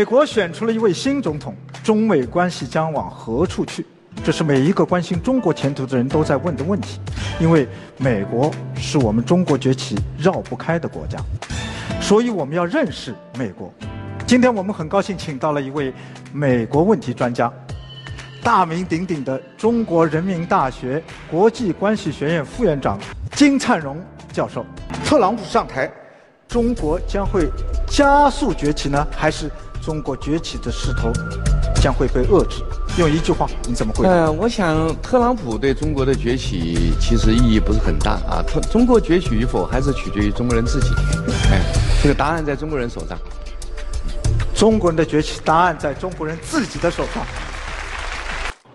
美国选出了一位新总统，中美关系将往何处去？这是每一个关心中国前途的人都在问的问题，因为美国是我们中国崛起绕不开的国家，所以我们要认识美国。今天我们很高兴请到了一位美国问题专家，大名鼎鼎的中国人民大学国际关系学院副院长金灿荣教授。特朗普上台，中国将会加速崛起呢，还是中国崛起的势头将会被遏制？用一句话，你怎么回答？呃，我想特朗普对中国的崛起其实意义不是很大啊。特中国崛起与否，还是取决于中国人自己。哎，这个答案在中国人手上。中国人的崛起，答案在中国人自己的手上。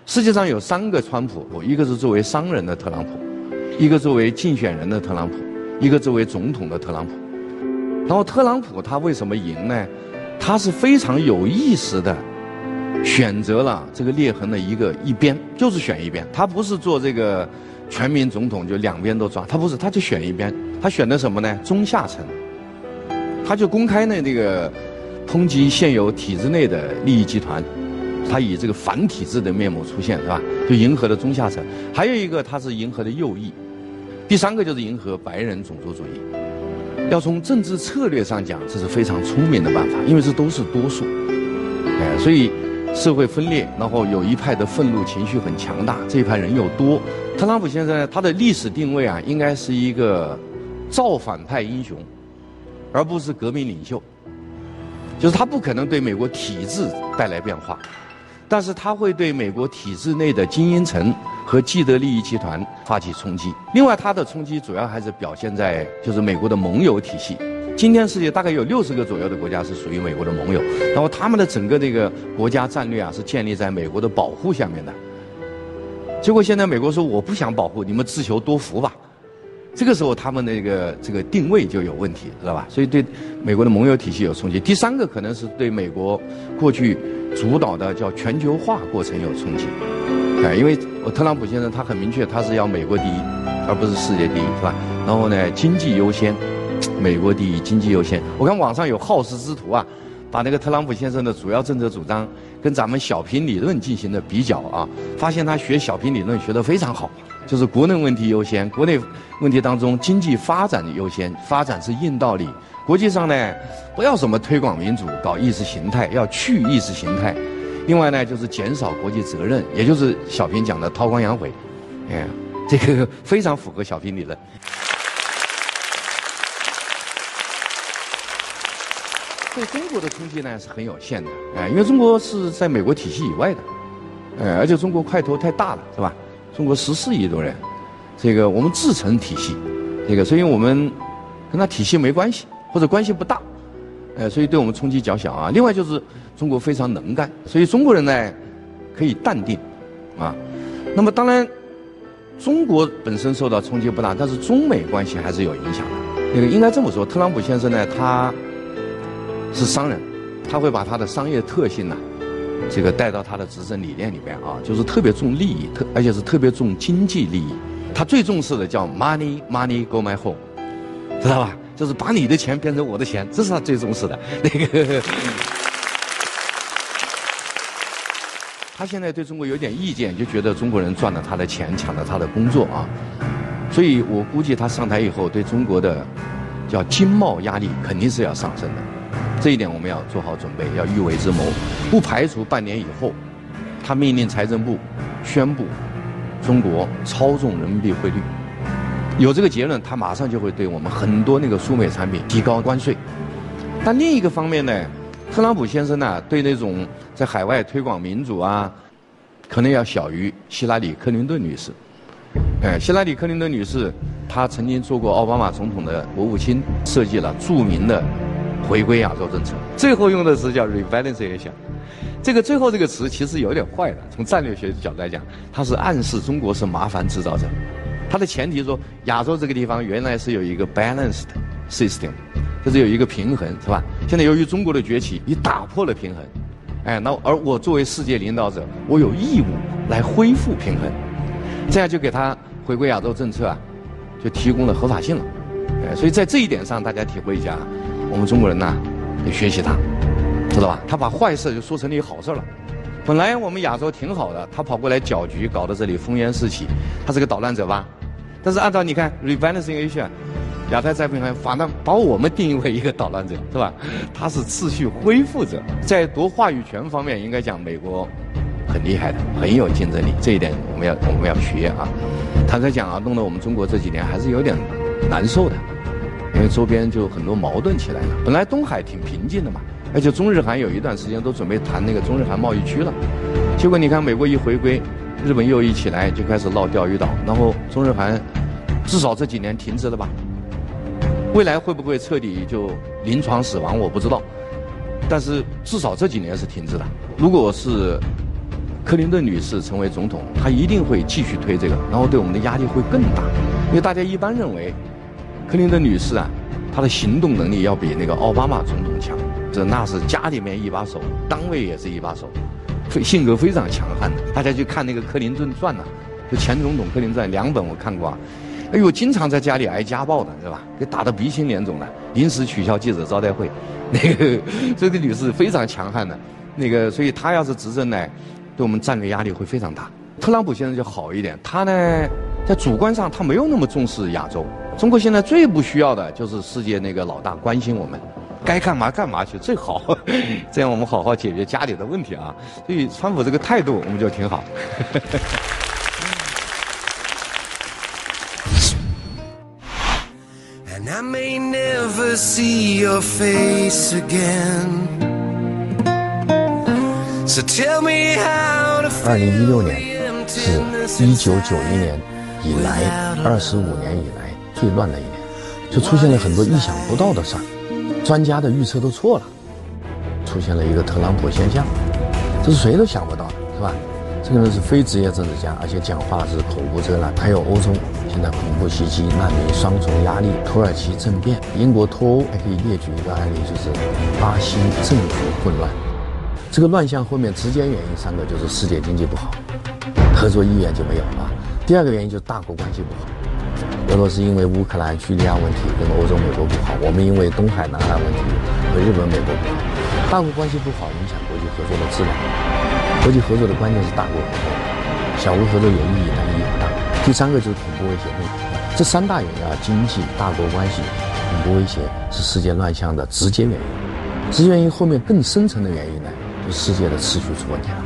世界上有三个川普，一个是作为商人的特朗普，一个作为竞选人的特朗普，一个作为总统的特朗普。然后特朗普他为什么赢呢？他是非常有意识的选择了这个裂痕的一个一边，就是选一边。他不是做这个全民总统就两边都抓，他不是，他就选一边。他选的什么呢？中下层。他就公开呢这个。抨击现有体制内的利益集团，他以这个反体制的面目出现，是吧？就迎合了中下层。还有一个，他是迎合的右翼。第三个就是迎合白人种族主义。要从政治策略上讲，这是非常聪明的办法，因为这都是多数。哎，所以社会分裂，然后有一派的愤怒情绪很强大，这一派人又多。特朗普先生，他的历史定位啊，应该是一个造反派英雄，而不是革命领袖。就是他不可能对美国体制带来变化，但是他会对美国体制内的精英层和既得利益集团发起冲击。另外，他的冲击主要还是表现在就是美国的盟友体系。今天世界大概有六十个左右的国家是属于美国的盟友，然后他们的整个这个国家战略啊是建立在美国的保护下面的。结果现在美国说我不想保护，你们自求多福吧。这个时候，他们那个这个定位就有问题，知道吧？所以对美国的盟友体系有冲击。第三个可能是对美国过去主导的叫全球化过程有冲击，哎，因为特朗普先生他很明确，他是要美国第一，而不是世界第一，是吧？然后呢，经济优先，美国第一，经济优先。我看网上有好事之徒啊，把那个特朗普先生的主要政策主张跟咱们小平理论进行了比较啊，发现他学小平理论学得非常好。就是国内问题优先，国内问题当中经济发展的优先，发展是硬道理。国际上呢，不要什么推广民主、搞意识形态，要去意识形态。另外呢，就是减少国际责任，也就是小平讲的韬光养晦。哎，这个 非常符合小平理论。对中国的冲击呢是很有限的，哎，因为中国是在美国体系以外的，哎，而且中国块头太大了，是吧？中国十四亿多人，这个我们自成体系，这个所以我们跟他体系没关系，或者关系不大，呃，所以对我们冲击较小啊。另外就是中国非常能干，所以中国人呢可以淡定，啊。那么当然，中国本身受到冲击不大，但是中美关系还是有影响的。那个应该这么说，特朗普先生呢，他是商人，他会把他的商业特性呢。这个带到他的执政理念里边啊，就是特别重利益，特而且是特别重经济利益。他最重视的叫 money money go my home，知道吧？就是把你的钱变成我的钱，这是他最重视的。那个，他现在对中国有点意见，就觉得中国人赚了他的钱，抢了他的工作啊。所以我估计他上台以后，对中国的叫经贸压力肯定是要上升的。这一点我们要做好准备，要预为之谋，不排除半年以后，他命令财政部宣布中国操纵人民币汇率。有这个结论，他马上就会对我们很多那个输美产品提高关税。但另一个方面呢，特朗普先生呢，对那种在海外推广民主啊，可能要小于希拉里·克林顿女士。哎，希拉里·克林顿女士，她曾经做过奥巴马总统的国务卿，设计了著名的。回归亚洲政策，最后用的词叫 rebalancing。这个最后这个词其实有点坏的，从战略学的角度来讲，它是暗示中国是麻烦制造者。它的前提说，亚洲这个地方原来是有一个 balanced system，就是有一个平衡，是吧？现在由于中国的崛起，你打破了平衡。哎，那而我作为世界领导者，我有义务来恢复平衡，这样就给他回归亚洲政策啊，就提供了合法性了。哎，所以在这一点上，大家体会一下。我们中国人呢，得学习他。知道吧？他把坏事就说成了一好事了。本来我们亚洲挺好的，他跑过来搅局，搞得这里烽烟四起，他是个捣乱者吧？但是按照你看，rebalancing Asia，亚太再平衡，反倒把我们定义为一个捣乱者，是吧？他是秩序恢复者，在夺话语权方面，应该讲美国很厉害的，很有竞争力，这一点我们要我们要学啊。坦率讲啊，弄得我们中国这几年还是有点难受的，因为周边就很多矛盾起来了。本来东海挺平静的嘛，而且中日韩有一段时间都准备谈那个中日韩贸易区了，结果你看美国一回归。日本又一起来就开始闹钓鱼岛，然后中日韩至少这几年停滞了吧？未来会不会彻底就临床死亡？我不知道，但是至少这几年是停滞的。如果是克林顿女士成为总统，她一定会继续推这个，然后对我们的压力会更大，因为大家一般认为克林顿女士啊，她的行动能力要比那个奥巴马总统强，这那是家里面一把手，单位也是一把手。性格非常强悍的，大家去看那个《克林顿传》呐，就前总统克林顿两本我看过啊。哎呦，经常在家里挨家暴的，是吧？给打得鼻青脸肿的，临时取消记者招待会。那个这个女士非常强悍的，那个所以她要是执政呢，对我们战略压力会非常大。特朗普现在就好一点，他呢在主观上他没有那么重视亚洲。中国现在最不需要的就是世界那个老大关心我们。该干嘛干嘛去最好，这样我们好好解决家里的问题啊。所以川普这个态度我们就挺好。二零一六年是一九九一年以来二十五年以来最乱的一年，就出现了很多意想不到的事儿。专家的预测都错了，出现了一个特朗普现象，这是谁都想不到的，是吧？这个人是非职业政治家，而且讲话是口无遮拦。还有欧洲现在恐怖袭击、难民双重压力、土耳其政变、英国脱欧，还可以列举一个案例，就是巴西政府混乱。这个乱象后面直接原因三个，就是世界经济不好，合作意愿就没有了。第二个原因就是大国关系不好。俄罗斯因为乌克兰、叙利亚问题跟欧洲、美国不好，我们因为东海、南海问题和日本、美国不好，大国关系不好，影响国际合作的质量。国际合作的关键是大国合作，小国合作有意义，但意义不大。第三个就是恐怖威胁问题，这三大原因啊，经济、大国关系、恐怖威胁是世界乱象的直接原因。直接原因后面更深层的原因呢，就是世界的秩序出问题了，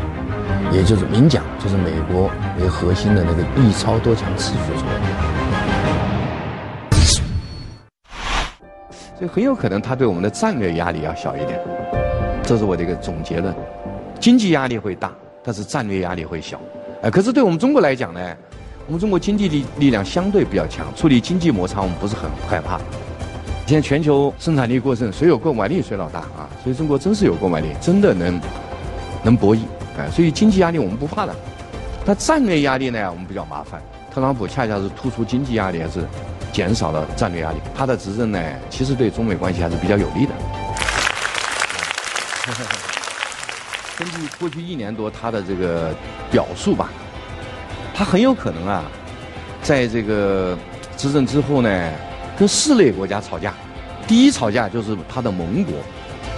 也就是明讲，就是美国为核心的那个一超多强秩序出问题。所以很有可能他对我们的战略压力要小一点，这是我的一个总结论。经济压力会大，但是战略压力会小。哎，可是对我们中国来讲呢，我们中国经济力力量相对比较强，处理经济摩擦我们不是很害怕。现在全球生产力过剩，谁有购买力谁老大啊！所以中国真是有购买力，真的能能博弈。哎，所以经济压力我们不怕的，但战略压力呢，我们比较麻烦。特朗普恰恰是突出经济压力还是？减少了战略压力，他的执政呢，其实对中美关系还是比较有利的。根据过去一年多他的这个表述吧，他很有可能啊，在这个执政之后呢，跟四类国家吵架。第一吵架就是他的盟国，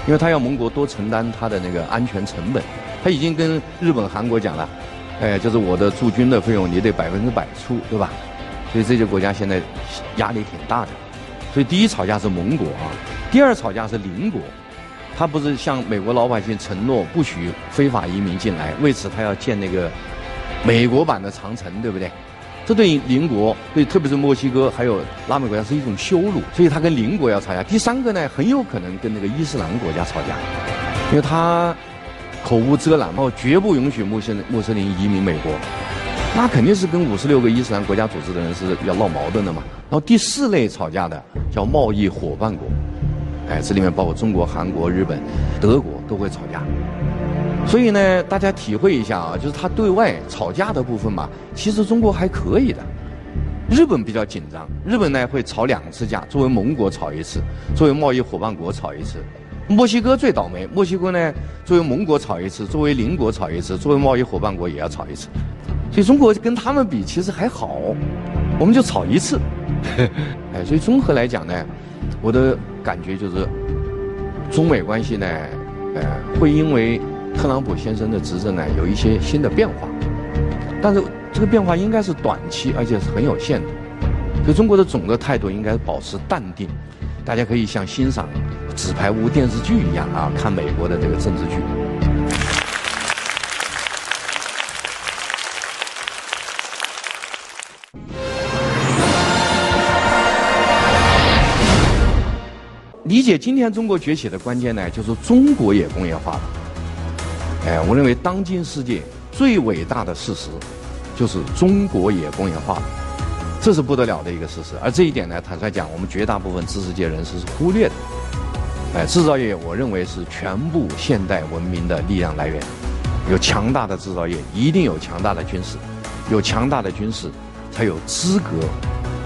因为他要盟国多承担他的那个安全成本。他已经跟日本、韩国讲了，哎，就是我的驻军的费用你得百分之百出，对吧？所以这些国家现在压力挺大的，所以第一吵架是盟国啊，第二吵架是邻国，他不是向美国老百姓承诺不许非法移民进来，为此他要建那个美国版的长城，对不对？这对邻国，对特别是墨西哥还有拉美国家是一种羞辱，所以他跟邻国要吵架。第三个呢，很有可能跟那个伊斯兰国家吵架，因为他口无遮拦，哦，绝不允许穆斯穆斯林移民美国。那肯定是跟五十六个伊斯兰国家组织的人是要闹矛盾的嘛。然后第四类吵架的叫贸易伙伴国，哎，这里面包括中国、韩国、日本、德国都会吵架。所以呢，大家体会一下啊，就是他对外吵架的部分嘛，其实中国还可以的。日本比较紧张，日本呢会吵两次架，作为盟国吵一次，作为贸易伙伴国吵一次。墨西哥最倒霉，墨西哥呢作为盟国吵一次，作为邻国吵一次，作为贸易伙伴国也要吵一次。所以中国跟他们比其实还好，我们就吵一次，哎，所以综合来讲呢，我的感觉就是，中美关系呢呃，会因为特朗普先生的执政呢有一些新的变化，但是这个变化应该是短期，而且是很有限的。所以中国的总的态度应该保持淡定，大家可以像欣赏《纸牌屋》电视剧一样啊，看美国的这个政治剧。理解今天中国崛起的关键呢，就是中国也工业化了。哎，我认为当今世界最伟大的事实，就是中国也工业化了，这是不得了的一个事实。而这一点呢，坦率讲，我们绝大部分知识界人士是忽略的。哎，制造业，我认为是全部现代文明的力量来源。有强大的制造业，一定有强大的军事，有强大的军事，才有资格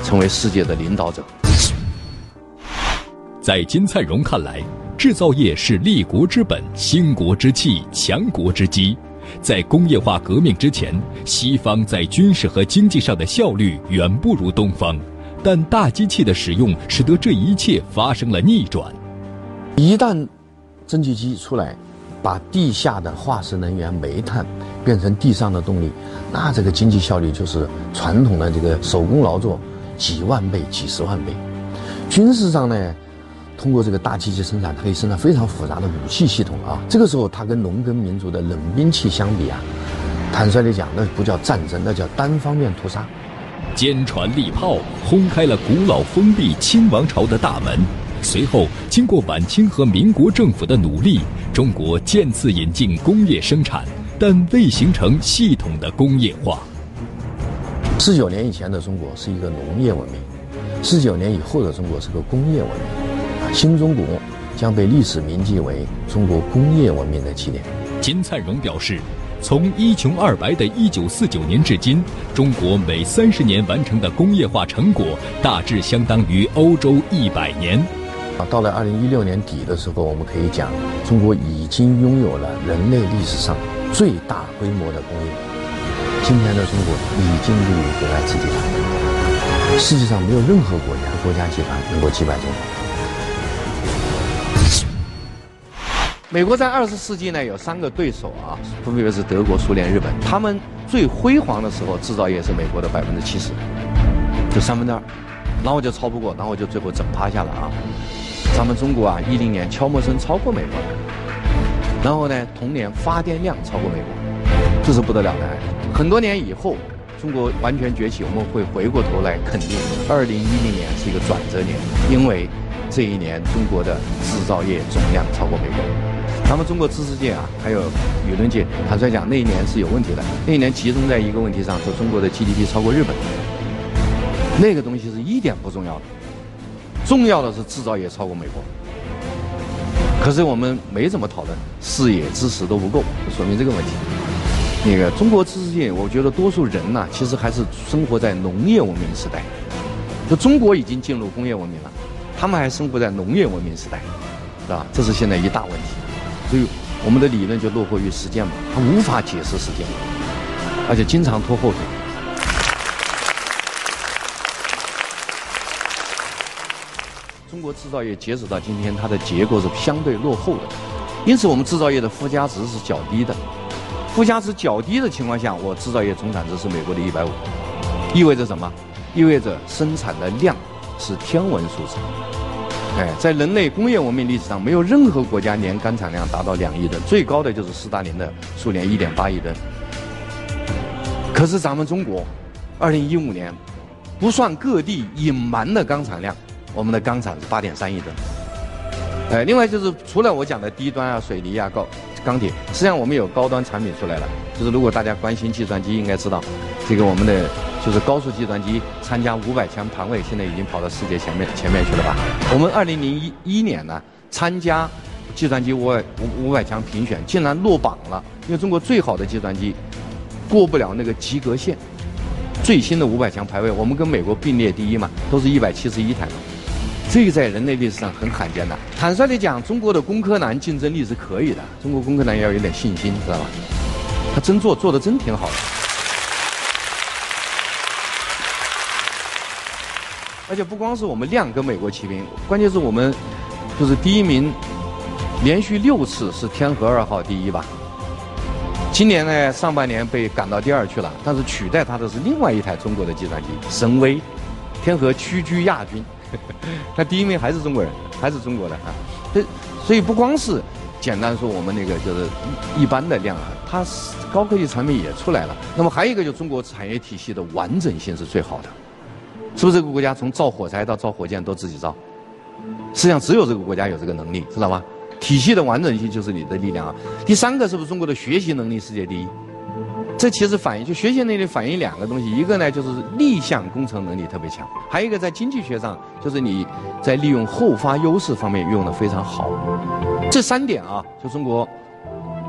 成为世界的领导者。在金灿荣看来，制造业是立国之本、兴国之器、强国之基。在工业化革命之前，西方在军事和经济上的效率远不如东方，但大机器的使用使得这一切发生了逆转。一旦蒸汽机出来，把地下的化石能源煤炭变成地上的动力，那这个经济效率就是传统的这个手工劳作几万倍、几十万倍。军事上呢？通过这个大机器生产，它可以生产非常复杂的武器系统啊。这个时候，它跟农耕民族的冷兵器相比啊，坦率地讲，那不叫战争，那叫单方面屠杀。坚船利炮轰开了古老封闭清王朝的大门。随后，经过晚清和民国政府的努力，中国渐次引进工业生产，但未形成系统的工业化。四九年以前的中国是一个农业文明，四九年以后的中国是个工业文明。新中国将被历史铭记为中国工业文明的起点。金灿荣表示，从一穷二白的一九四九年至今，中国每三十年完成的工业化成果，大致相当于欧洲一百年。啊，到了二零一六年底的时候，我们可以讲，中国已经拥有了人类历史上最大规模的工业。今天的中国已经入于格莱茨集团，世界上没有任何国家国家集团能够击败中国。美国在二十世纪呢有三个对手啊，分别是德国、苏联、日本。他们最辉煌的时候，制造业是美国的百分之七十，就三分之二，然后就超不过，然后就最后整趴下了啊。咱们中国啊，一零年悄没声超过美国了，然后呢，同年发电量超过美国，这是不得了的。很多年以后，中国完全崛起，我们会回过头来肯定，二零一零年是一个转折年，因为这一年中国的制造业总量超过美国。咱们中国知识界啊，还有舆论界，坦率讲，那一年是有问题的。那一年集中在一个问题上，说中国的 GDP 超过日本，那个东西是一点不重要的，重要的是制造业超过美国。可是我们没怎么讨论，视野知识都不够，说明这个问题。那个中国知识界，我觉得多数人呢，其实还是生活在农业文明时代。就中国已经进入工业文明了，他们还生活在农业文明时代，是吧？这是现在一大问题。所以，我们的理论就落后于实践嘛，它无法解释实践，而且经常拖后腿。中国制造业截止到今天，它的结构是相对落后的，因此我们制造业的附加值是较低的。附加值较低的情况下，我制造业总产值是美国的一百五，意味着什么？意味着生产的量是天文数字。哎，在人类工业文明历史上，没有任何国家年钢产量达到两亿吨，最高的就是斯大林的苏联一点八亿吨。可是咱们中国，二零一五年，不算各地隐瞒的钢产量，我们的钢产是八点三亿吨。哎，另外就是除了我讲的低端啊，水泥啊，高钢铁，实际上我们有高端产品出来了。就是如果大家关心计算机，应该知道，这个我们的。就是高速计算机参加五百强排位，现在已经跑到世界前面前面去了吧？我们二零零一一年呢，参加计算机五百五五百强评选，竟然落榜了。因为中国最好的计算机过不了那个及格线。最新的五百强排位，我们跟美国并列第一嘛，都是一百七十一台嘛。这个在人类历史上很罕见的。坦率地讲，中国的工科男竞争力是可以的。中国工科男要有点信心，知道吧？他真做做的真挺好的。而且不光是我们量跟美国齐平，关键是我们就是第一名连续六次是天河二号第一吧。今年呢，上半年被赶到第二去了，但是取代它的是另外一台中国的计算机神威，天河屈居亚军。那第一名还是中国人，还是中国的啊。这，所以不光是简单说我们那个就是一般的量啊，它是高科技产品也出来了。那么还有一个，就中国产业体系的完整性是最好的。是不是这个国家从造火柴到造火箭都自己造？实际上只有这个国家有这个能力，知道吗？体系的完整性就是你的力量啊。第三个是不是中国的学习能力世界第一？这其实反映就学习能力反映两个东西，一个呢就是立项工程能力特别强，还有一个在经济学上就是你在利用后发优势方面用的非常好。这三点啊，就中国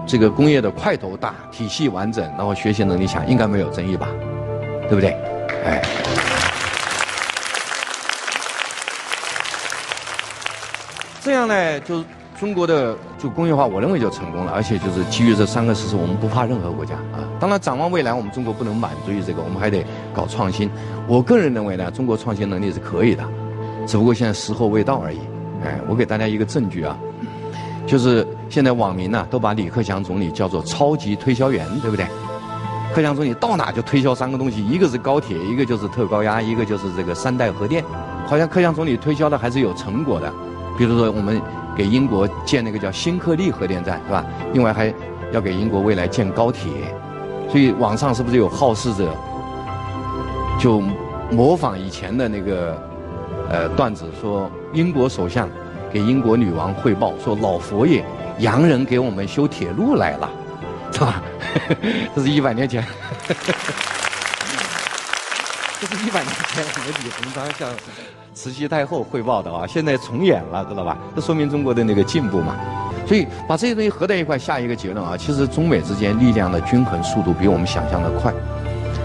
这个工业的块头大、体系完整，然后学习能力强，应该没有争议吧？对不对？哎。这样呢，就中国的就工业化，我认为就成功了，而且就是基于这三个事实，我们不怕任何国家啊。当然，展望未来，我们中国不能满足于这个，我们还得搞创新。我个人认为呢，中国创新能力是可以的，只不过现在时候未到而已。哎，我给大家一个证据啊，就是现在网民呢都把李克强总理叫做超级推销员，对不对？克强总理到哪就推销三个东西，一个是高铁，一个就是特高压，一个就是这个三代核电。好像克强总理推销的还是有成果的。比如说，我们给英国建那个叫新克利核电站，是吧？另外还要给英国未来建高铁，所以网上是不是有好事者就模仿以前的那个呃段子，说英国首相给英国女王汇报说老佛爷洋人给我们修铁路来了，是吧？这是一百年前，这是一百年前我们李鸿章向。慈禧太后汇报的啊，现在重演了，知道吧？这说明中国的那个进步嘛。所以把这些东西合在一块，下一个结论啊，其实中美之间力量的均衡速度比我们想象的快，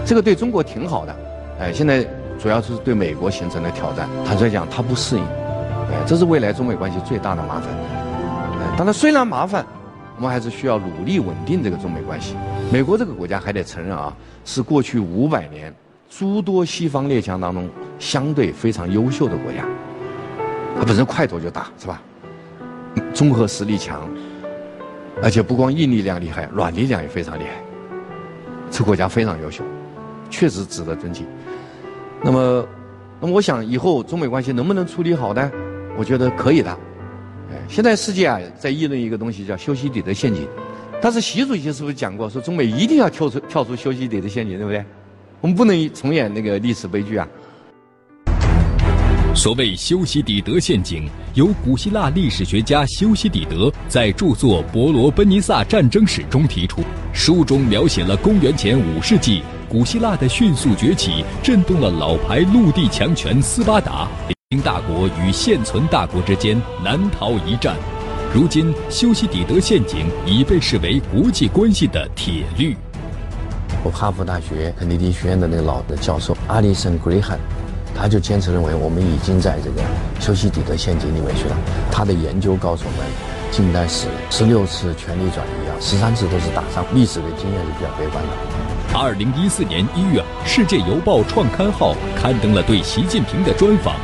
这个对中国挺好的。哎，现在主要是对美国形成的挑战。坦率讲，他不适应，哎，这是未来中美关系最大的麻烦。哎，当然虽然麻烦，我们还是需要努力稳定这个中美关系。美国这个国家还得承认啊，是过去五百年。诸多西方列强当中，相对非常优秀的国家，它本身块头就大，是吧？综合实力强，而且不光硬力量厉害，软力量也非常厉害。这国家非常优秀，确实值得尊敬。那么，那么我想以后中美关系能不能处理好呢？我觉得可以的。哎，现在世界啊在议论一个东西叫修昔底德陷阱，但是习主席是不是讲过说中美一定要跳出跳出修昔底德陷阱，对不对？我们不能重演那个历史悲剧啊！所谓修昔底德陷阱，由古希腊历史学家修昔底德在著作《伯罗奔尼撒战争史》中提出。书中描写了公元前五世纪古希腊的迅速崛起，震动了老牌陆地强权斯巴达，领大国与现存大国之间难逃一战。如今，修昔底德陷阱已被视为国际关系的铁律。我哈佛大学肯尼迪学院的那个老的教授阿里森·格雷汉，他就坚持认为我们已经在这个修昔底德陷阱里面去了。他的研究告诉我们，近代史十六次权力转移啊，十三次都是打仗，历史的经验是比较悲观的。二零一四年一月，《世界邮报》创刊号刊登了对习近平的专访，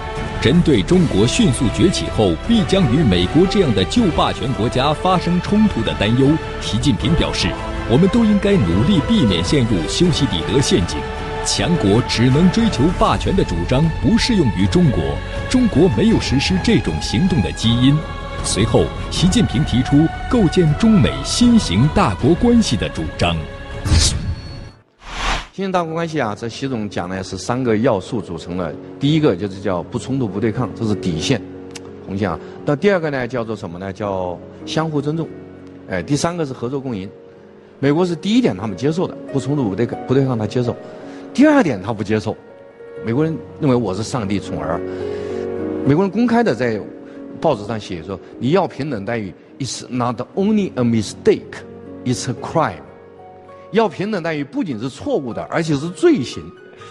针对中国迅速崛起后必将与美国这样的旧霸权国家发生冲突的担忧，习近平表示。我们都应该努力避免陷入修昔底德陷阱。强国只能追求霸权的主张不适用于中国，中国没有实施这种行动的基因。随后，习近平提出构建中美新型大国关系的主张。新型大国关系啊，这习总讲的是三个要素组成的。第一个就是叫不冲突不对抗，这是底线，红线啊。到第二个呢，叫做什么呢？叫相互尊重。哎，第三个是合作共赢。美国是第一点，他们接受的不冲突不对，不对抗他接受。第二点他不接受，美国人认为我是上帝宠儿。美国人公开的在报纸上写说，你要平等待遇，it's not only a mistake, it's a crime。要平等待遇不仅是错误的，而且是罪行，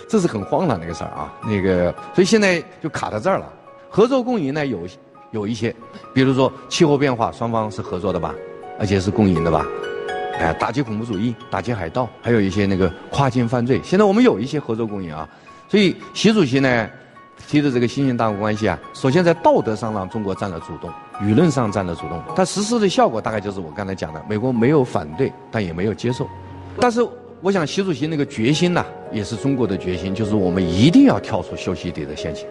这是很荒唐的一个事儿啊。那个，所以现在就卡在这儿了。合作共赢呢，有有一些，比如说气候变化，双方是合作的吧，而且是共赢的吧。哎，打击恐怖主义，打击海盗，还有一些那个跨境犯罪。现在我们有一些合作共赢啊，所以习主席呢，提的这个新型大国关系啊，首先在道德上让中国占了主动，舆论上占了主动，但实施的效果大概就是我刚才讲的，美国没有反对，但也没有接受。但是我想习主席那个决心呐，也是中国的决心，就是我们一定要跳出修昔底德陷阱，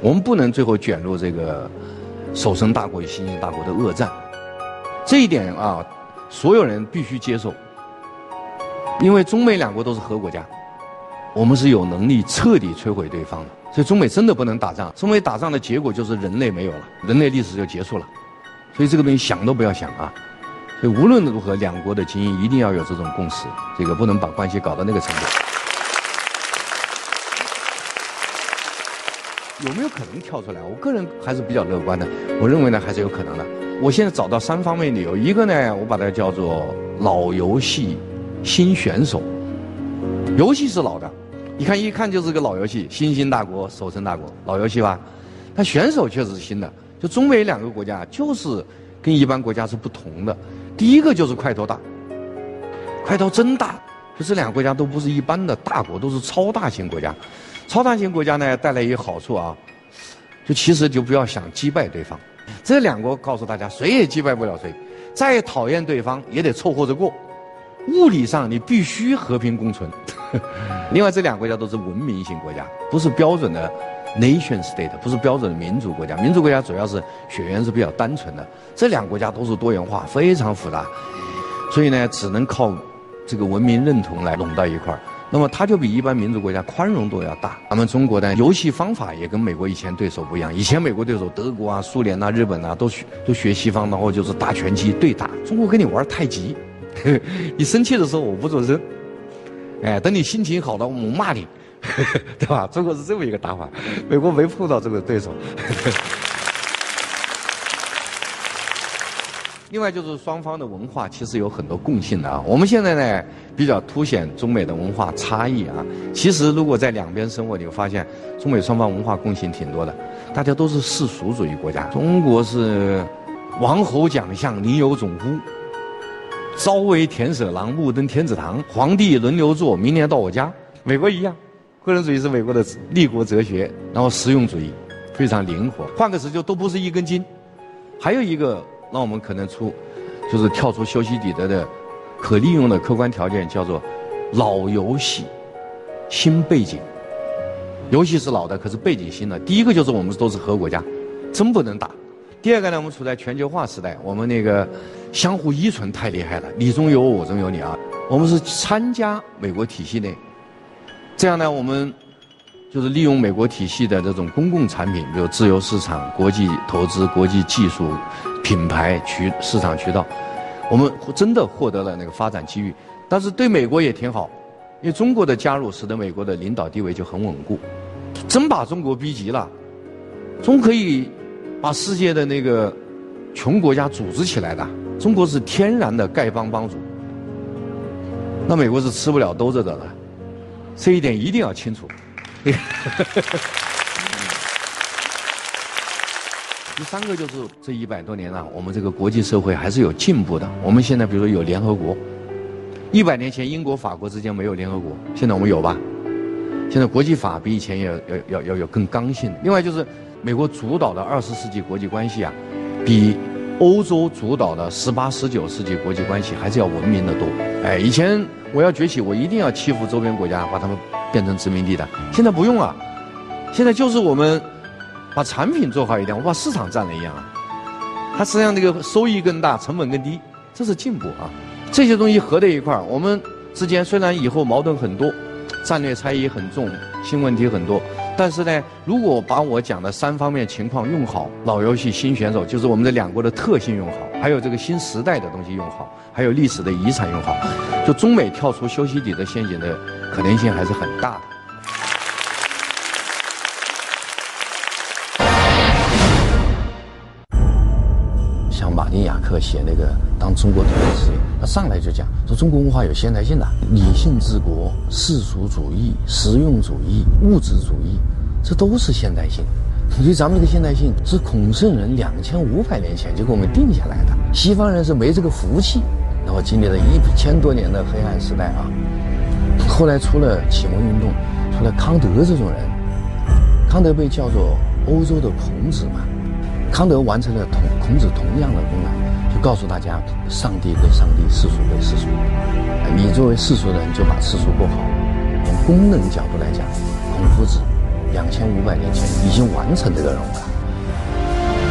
我们不能最后卷入这个首生大国与新兴大国的恶战。这一点啊，所有人必须接受，因为中美两国都是核国家。我们是有能力彻底摧毁对方的，所以中美真的不能打仗。中美打仗的结果就是人类没有了，人类历史就结束了。所以这个东西想都不要想啊！所以无论如何，两国的精英一定要有这种共识，这个不能把关系搞到那个程度。有没有可能跳出来？我个人还是比较乐观的。我认为呢，还是有可能的。我现在找到三方面理由，一个呢，我把它叫做老游戏新选手，游戏是老的。你看，一看就是个老游戏，新兴大国、首生大国，老游戏吧。但选手确实是新的，就中美两个国家就是跟一般国家是不同的。第一个就是块头大，块头真大，就这两个国家都不是一般的大国，都是超大型国家。超大型国家呢带来一个好处啊，就其实就不要想击败对方。这两国告诉大家，谁也击败不了谁，再讨厌对方也得凑合着过。物理上你必须和平共存。另外，这两个国家都是文明型国家，不是标准的 nation state，不是标准的民主国家。民主国家主要是血缘是比较单纯的，这两个国家都是多元化，非常复杂，所以呢，只能靠这个文明认同来拢到一块儿。那么，它就比一般民主国家宽容度要大。咱们中国的游戏方法也跟美国以前对手不一样。以前美国对手德国啊、苏联呐、日本呐，都学都学西方，然后就是打拳击对打。中国跟你玩太极，你生气的时候我不做声。哎，等你心情好了，我骂你，对吧？中国是这么一个打法，美国没碰到这个对手。另外就是双方的文化其实有很多共性的啊。我们现在呢比较凸显中美的文化差异啊。其实如果在两边生活，你会发现中美双方文化共性挺多的。大家都是世俗主义国家，中国是王侯将相宁有种乎？朝为田舍郎，暮登天子堂。皇帝轮流坐，明年到我家。美国一样，个人主义是美国的立国哲学，然后实用主义非常灵活。换个词就都不是一根筋。还有一个那我们可能出，就是跳出修昔底德的可利用的客观条件，叫做老游戏新背景。游戏是老的，可是背景新的。第一个就是我们都是核国家，真不能打。第二个呢，我们处在全球化时代，我们那个。相互依存太厉害了，你中有我，我中有你啊！我们是参加美国体系内，这样呢，我们就是利用美国体系的这种公共产品，比如自由市场、国际投资、国际技术、品牌渠市场渠道，我们真的获得了那个发展机遇。但是对美国也挺好，因为中国的加入使得美国的领导地位就很稳固，真把中国逼急了，中可以把世界的那个穷国家组织起来的。中国是天然的丐帮帮主，那美国是吃不了兜着走的，这一点一定要清楚。第三个就是这一百多年了，我们这个国际社会还是有进步的。我们现在比如说有联合国，一百年前英国、法国之间没有联合国，现在我们有吧？现在国际法比以前要要要要有更刚性。另外就是美国主导的二十世纪国际关系啊，比。欧洲主导的十八、十九世纪国际关系还是要文明的多。哎，以前我要崛起，我一定要欺负周边国家，把他们变成殖民地的。现在不用了，现在就是我们把产品做好一点，我把市场占了一样啊。它实际上这个收益更大，成本更低，这是进步啊。这些东西合在一块儿，我们之间虽然以后矛盾很多，战略差异很重，新问题很多。但是呢，如果把我讲的三方面情况用好，老游戏新选手就是我们这两国的特性用好，还有这个新时代的东西用好，还有历史的遗产用好，就中美跳出修昔底的陷阱的可能性还是很大的。丁·雅克写那个《当中国统一时他上来就讲说中国文化有现代性的，理性治国、世俗主义、实用主义、物质主义。这都是现代性，所以咱们这个现代性是孔圣人两千五百年前就给我们定下来的。西方人是没这个福气，然后经历了一千多年的黑暗时代啊。后来出了启蒙运动，出了康德这种人，康德被叫做欧洲的孔子嘛，康德完成了同孔子同样的功能，就告诉大家，上帝归上帝，世俗归世俗。你作为世俗人，就把世俗过好。从功能角度来讲，孔夫子两千五百年前已经完成这个任务了。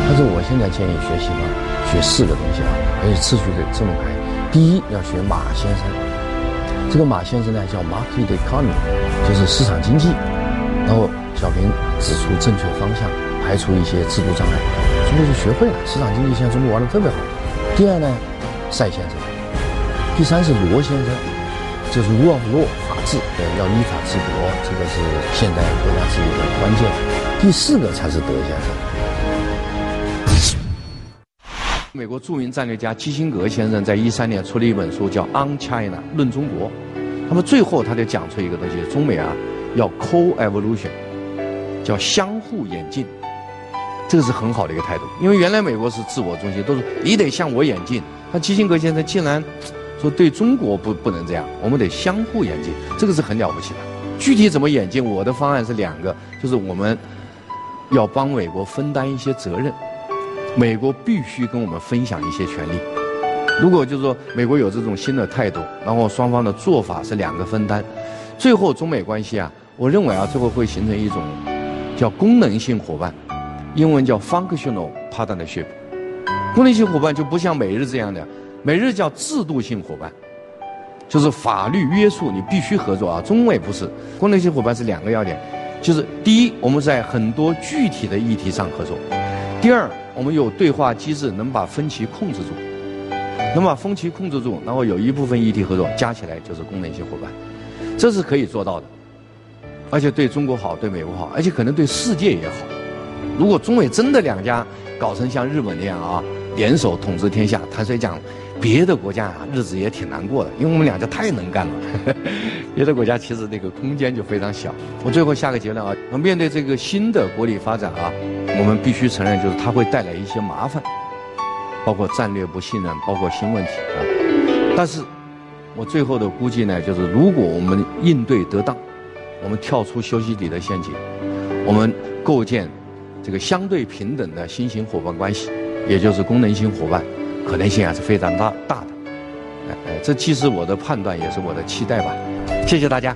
但是我现在建议学习呢，学四个东西啊，而且次序得这么排。第一要学马先生，这个马先生呢叫 market economy，就是市场经济。然后小平指出正确方向，排除一些制度障碍，中国就学会了市场经济。现在中国玩的特别好。第二呢，赛先生。第三是罗先生，就是 rule of law 法治，对，要依法治国，这个是现代国家治理的关键。第四个才是德先生。美国著名战略家基辛格先生在一三年出了一本书，叫《On China》，论中国。那么最后他就讲出一个东西：中美啊要 co-evolution，叫相互演进。这个是很好的一个态度，因为原来美国是自我中心，都是你得向我演进。那基辛格先生竟然说对中国不不能这样，我们得相互演进，这个是很了不起的。具体怎么演进？我的方案是两个，就是我们要帮美国分担一些责任。美国必须跟我们分享一些权利。如果就是说美国有这种新的态度，然后双方的做法是两个分担，最后中美关系啊，我认为啊，最后会形成一种叫功能性伙伴，英文叫 functional partnership。功能性伙伴就不像美日这样的，美日叫制度性伙伴，就是法律约束你必须合作啊。中美不是，功能性伙伴是两个要点，就是第一，我们在很多具体的议题上合作；第二。我们有对话机制，能把分歧控制住，能把分歧控制住，然后有一部分议题合作，加起来就是功能性伙伴，这是可以做到的，而且对中国好，对美国好，而且可能对世界也好。如果中美真的两家搞成像日本那样啊，联手统治天下，坦率讲。别的国家啊，日子也挺难过的，因为我们两家太能干了。别的国家其实那个空间就非常小。我最后下个结论啊，那面对这个新的国力发展啊，我们必须承认，就是它会带来一些麻烦，包括战略不信任，包括新问题啊。但是，我最后的估计呢，就是如果我们应对得当，我们跳出修昔底德陷阱，我们构建这个相对平等的新型伙伴关系，也就是功能性伙伴。可能性还是非常大大的，哎，这既是我的判断，也是我的期待吧。谢谢大家。